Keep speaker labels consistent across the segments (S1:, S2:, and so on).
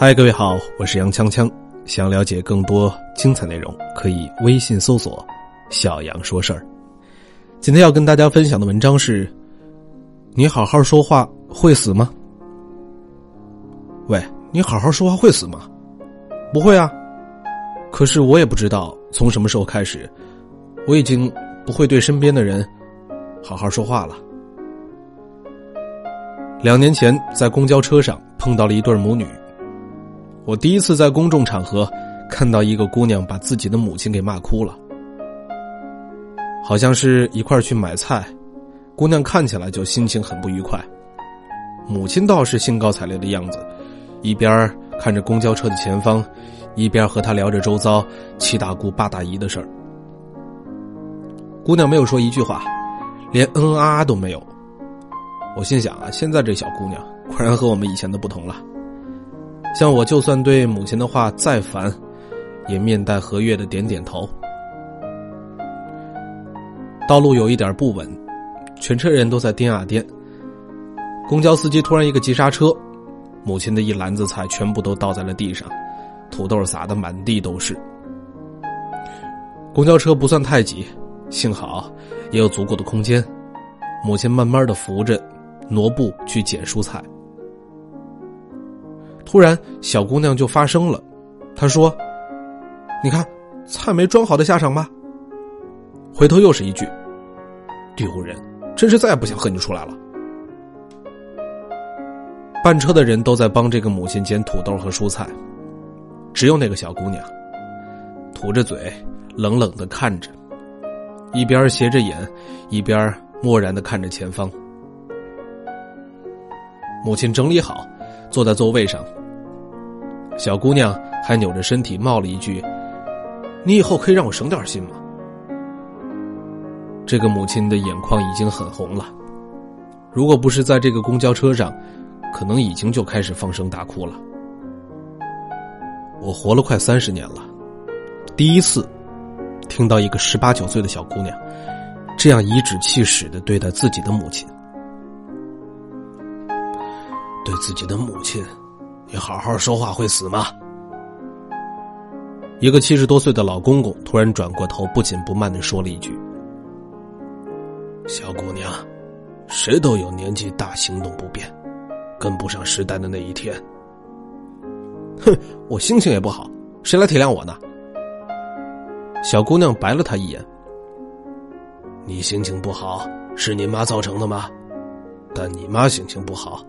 S1: 嗨，各位好，我是杨锵锵。想了解更多精彩内容，可以微信搜索“小杨说事儿”。今天要跟大家分享的文章是：你好好说话会死吗？喂，你好好说话会死吗？不会啊。可是我也不知道从什么时候开始，我已经不会对身边的人好好说话了。两年前在公交车上碰到了一对母女。我第一次在公众场合看到一个姑娘把自己的母亲给骂哭了，好像是一块去买菜，姑娘看起来就心情很不愉快，母亲倒是兴高采烈的样子，一边看着公交车的前方，一边和她聊着周遭七大姑八大姨的事儿。姑娘没有说一句话，连嗯啊都没有。我心想啊，现在这小姑娘果然和我们以前的不同了。像我，就算对母亲的话再烦，也面带和悦的点点头。道路有一点不稳，全车人都在颠啊颠。公交司机突然一个急刹车，母亲的一篮子菜全部都倒在了地上，土豆撒的满地都是。公交车不算太挤，幸好也有足够的空间。母亲慢慢的扶着，挪步去捡蔬菜。突然，小姑娘就发声了，她说：“你看，菜没装好的下场吧。”回头又是一句：“丢人，真是再也不想和你出来了。”半车的人都在帮这个母亲捡土豆和蔬菜，只有那个小姑娘，吐着嘴，冷冷的看着，一边斜着眼，一边漠然的看着前方。母亲整理好，坐在座位上。小姑娘还扭着身体冒了一句：“你以后可以让我省点心吗？”这个母亲的眼眶已经很红了，如果不是在这个公交车上，可能已经就开始放声大哭了。我活了快三十年了，第一次听到一个十八九岁的小姑娘这样颐指气使的对待自己的母亲，对自己的母亲。你好好说话会死吗？一个七十多岁的老公公突然转过头，不紧不慢的说了一句：“小姑娘，谁都有年纪大行动不便，跟不上时代的那一天。”哼，我心情也不好，谁来体谅我呢？小姑娘白了他一眼：“你心情不好是你妈造成的吗？但你妈心情不好，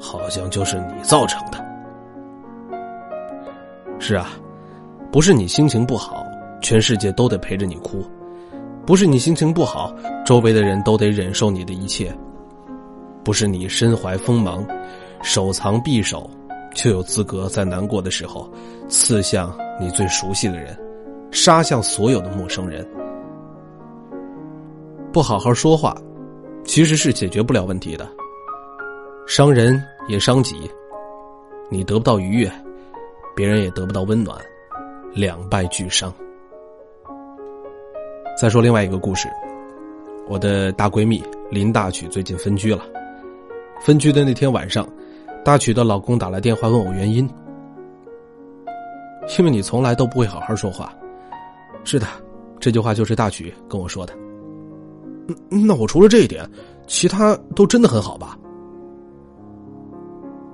S1: 好像就是你造成的。”是啊，不是你心情不好，全世界都得陪着你哭；不是你心情不好，周围的人都得忍受你的一切；不是你身怀锋芒，手藏匕首，就有资格在难过的时候刺向你最熟悉的人，杀向所有的陌生人。不好好说话，其实是解决不了问题的，伤人也伤己，你得不到愉悦。别人也得不到温暖，两败俱伤。再说另外一个故事，我的大闺蜜林大曲最近分居了。分居的那天晚上，大曲的老公打来电话问我原因，因为你从来都不会好好说话。是的，这句话就是大曲跟我说的。那我除了这一点，其他都真的很好吧？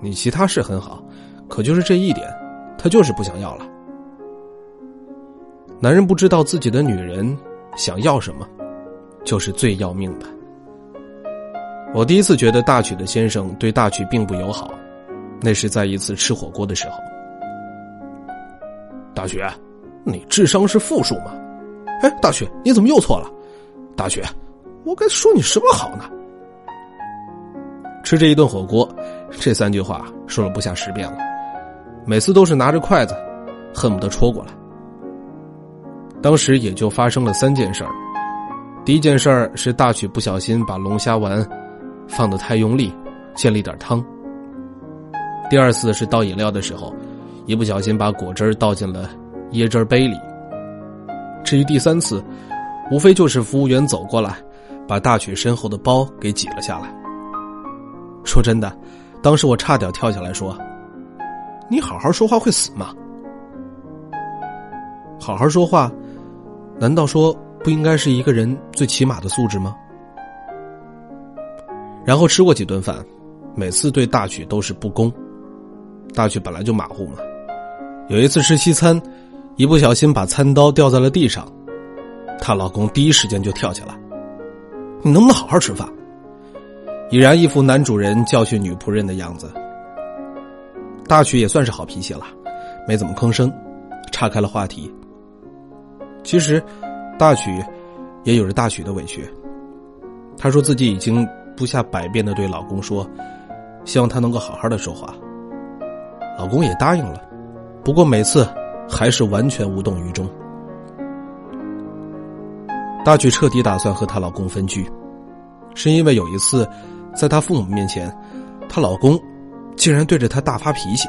S1: 你其他是很好，可就是这一点。他就是不想要了。男人不知道自己的女人想要什么，就是最要命的。我第一次觉得大曲的先生对大曲并不友好，那是在一次吃火锅的时候。大曲，你智商是负数吗？哎，大曲，你怎么又错了？大曲，我该说你什么好呢？吃这一顿火锅，这三句话说了不下十遍了。每次都是拿着筷子，恨不得戳过来。当时也就发生了三件事儿。第一件事儿是大曲不小心把龙虾丸放的太用力，溅了一点汤。第二次是倒饮料的时候，一不小心把果汁倒进了椰汁杯里。至于第三次，无非就是服务员走过来，把大曲身后的包给挤了下来。说真的，当时我差点跳下来说。你好好说话会死吗？好好说话，难道说不应该是一个人最起码的素质吗？然后吃过几顿饭，每次对大曲都是不公。大曲本来就马虎嘛，有一次吃西餐，一不小心把餐刀掉在了地上，她老公第一时间就跳起来：“你能不能好好吃饭？”已然一副男主人教训女仆人的样子。大曲也算是好脾气了，没怎么吭声，岔开了话题。其实，大曲也有着大曲的委屈。她说自己已经不下百遍的对老公说，希望他能够好好的说话。老公也答应了，不过每次还是完全无动于衷。大曲彻底打算和她老公分居，是因为有一次，在她父母面前，她老公竟然对着她大发脾气。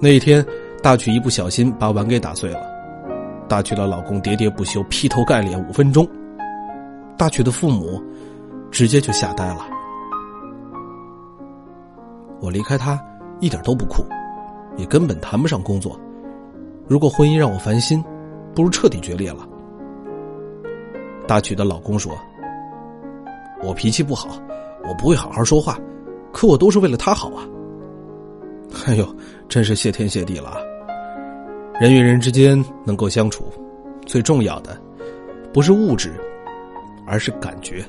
S1: 那一天，大曲一不小心把碗给打碎了，大曲的老公喋喋不休，劈头盖脸五分钟。大曲的父母直接就吓呆了。我离开他。一点都不酷，也根本谈不上工作。如果婚姻让我烦心，不如彻底决裂了。大曲的老公说：“我脾气不好，我不会好好说话，可我都是为了他好啊。”哎呦，真是谢天谢地了！人与人之间能够相处，最重要的不是物质，而是感觉。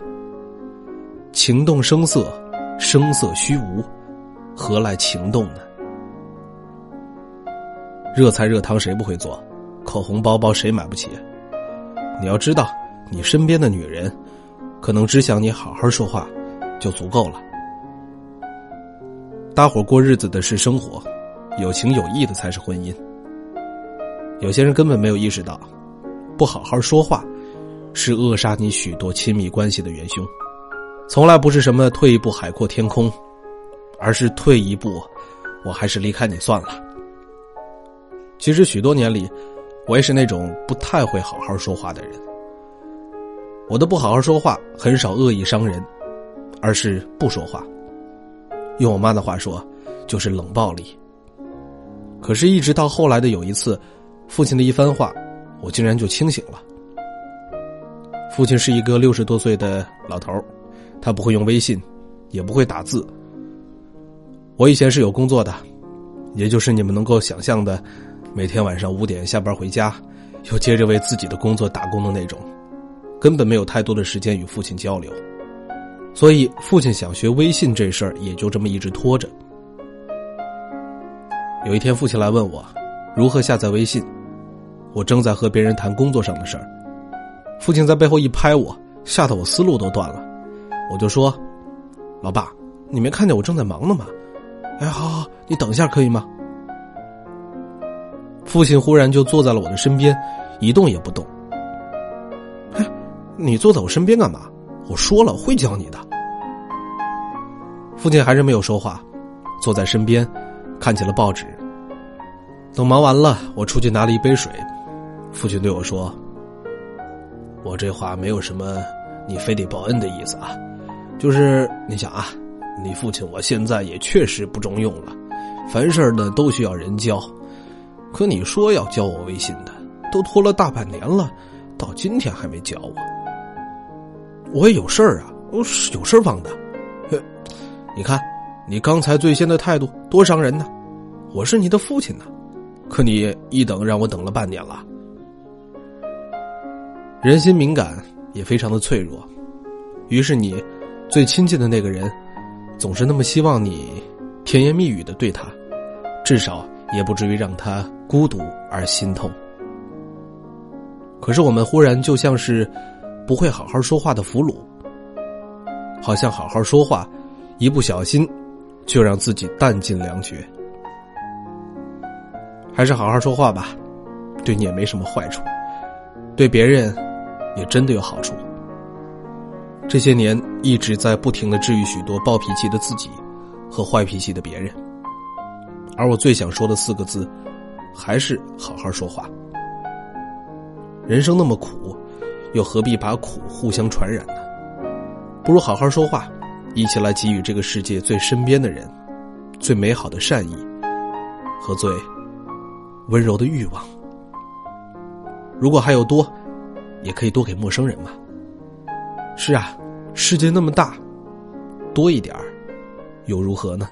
S1: 情动声色，声色虚无。何来情动呢？热菜热汤谁不会做？口红包包谁买不起？你要知道，你身边的女人，可能只想你好好说话，就足够了。大伙过日子的是生活，有情有义的才是婚姻。有些人根本没有意识到，不好好说话，是扼杀你许多亲密关系的元凶。从来不是什么退一步海阔天空。而是退一步，我还是离开你算了。其实许多年里，我也是那种不太会好好说话的人。我都不好好说话，很少恶意伤人，而是不说话。用我妈的话说，就是冷暴力。可是，一直到后来的有一次，父亲的一番话，我竟然就清醒了。父亲是一个六十多岁的老头他不会用微信，也不会打字。我以前是有工作的，也就是你们能够想象的，每天晚上五点下班回家，又接着为自己的工作打工的那种，根本没有太多的时间与父亲交流，所以父亲想学微信这事儿也就这么一直拖着。有一天，父亲来问我如何下载微信，我正在和别人谈工作上的事儿，父亲在背后一拍我，吓得我思路都断了，我就说：“老爸，你没看见我正在忙呢吗？”哎，好好，你等一下可以吗？父亲忽然就坐在了我的身边，一动也不动。你坐在我身边干嘛？我说了会教你的。父亲还是没有说话，坐在身边，看起了报纸。等忙完了，我出去拿了一杯水。父亲对我说：“我这话没有什么你非得报恩的意思啊，就是你想啊。”你父亲我现在也确实不中用了，凡事呢都需要人教，可你说要教我微信的，都拖了大半年了，到今天还没教我。我也有事儿啊，我是有事儿忘的。你看，你刚才最先的态度多伤人呢。我是你的父亲呢，可你一等让我等了半年了。人心敏感，也非常的脆弱，于是你最亲近的那个人。总是那么希望你甜言蜜语的对他，至少也不至于让他孤独而心痛。可是我们忽然就像是不会好好说话的俘虏，好像好好说话，一不小心就让自己弹尽粮绝。还是好好说话吧，对你也没什么坏处，对别人也真的有好处。这些年一直在不停的治愈许多暴脾气的自己和坏脾气的别人，而我最想说的四个字，还是好好说话。人生那么苦，又何必把苦互相传染呢？不如好好说话，一起来给予这个世界最身边的人最美好的善意和最温柔的欲望。如果还有多，也可以多给陌生人嘛。是啊，世界那么大，多一点儿又如何呢？